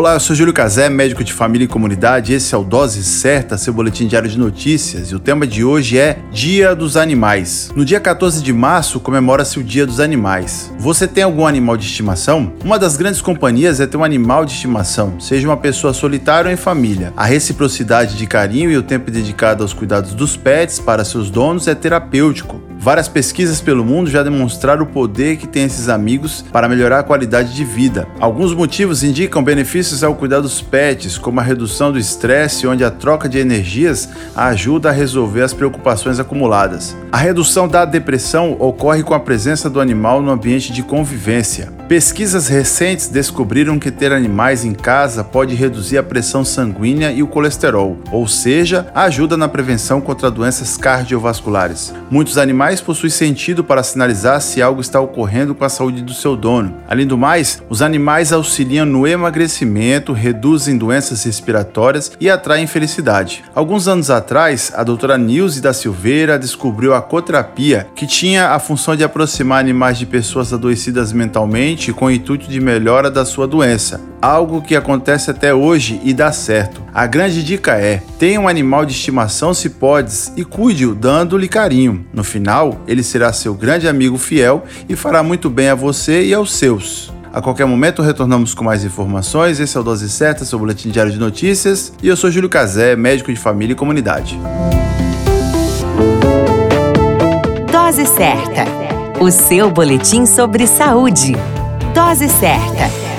Olá, eu sou Júlio Cazé, médico de família e comunidade. Esse é o Dose Certa, seu boletim diário de notícias. E o tema de hoje é Dia dos Animais. No dia 14 de março comemora-se o Dia dos Animais. Você tem algum animal de estimação? Uma das grandes companhias é ter um animal de estimação, seja uma pessoa solitária ou em família. A reciprocidade de carinho e o tempo dedicado aos cuidados dos pets para seus donos é terapêutico. Várias pesquisas pelo mundo já demonstraram o poder que tem esses amigos para melhorar a qualidade de vida. Alguns motivos indicam benefícios ao cuidar dos pets, como a redução do estresse, onde a troca de energias ajuda a resolver as preocupações acumuladas. A redução da depressão ocorre com a presença do animal no ambiente de convivência. Pesquisas recentes descobriram que ter animais em casa pode reduzir a pressão sanguínea e o colesterol, ou seja, ajuda na prevenção contra doenças cardiovasculares. Muitos animais possuem sentido para sinalizar se algo está ocorrendo com a saúde do seu dono. Além do mais, os animais auxiliam no emagrecimento, reduzem doenças respiratórias e atraem felicidade. Alguns anos atrás, a doutora Nilce da Silveira descobriu a coterapia, que tinha a função de aproximar animais de pessoas adoecidas mentalmente com o intuito de melhora da sua doença, algo que acontece até hoje e dá certo. A grande dica é: tenha um animal de estimação se podes e cuide-o dando-lhe carinho. No final, ele será seu grande amigo fiel e fará muito bem a você e aos seus. A qualquer momento retornamos com mais informações. Esse é o Dose Certa, seu boletim diário de notícias. E eu sou Júlio Cazé, médico de família e comunidade. Dose Certa, o seu boletim sobre saúde. Dose certa.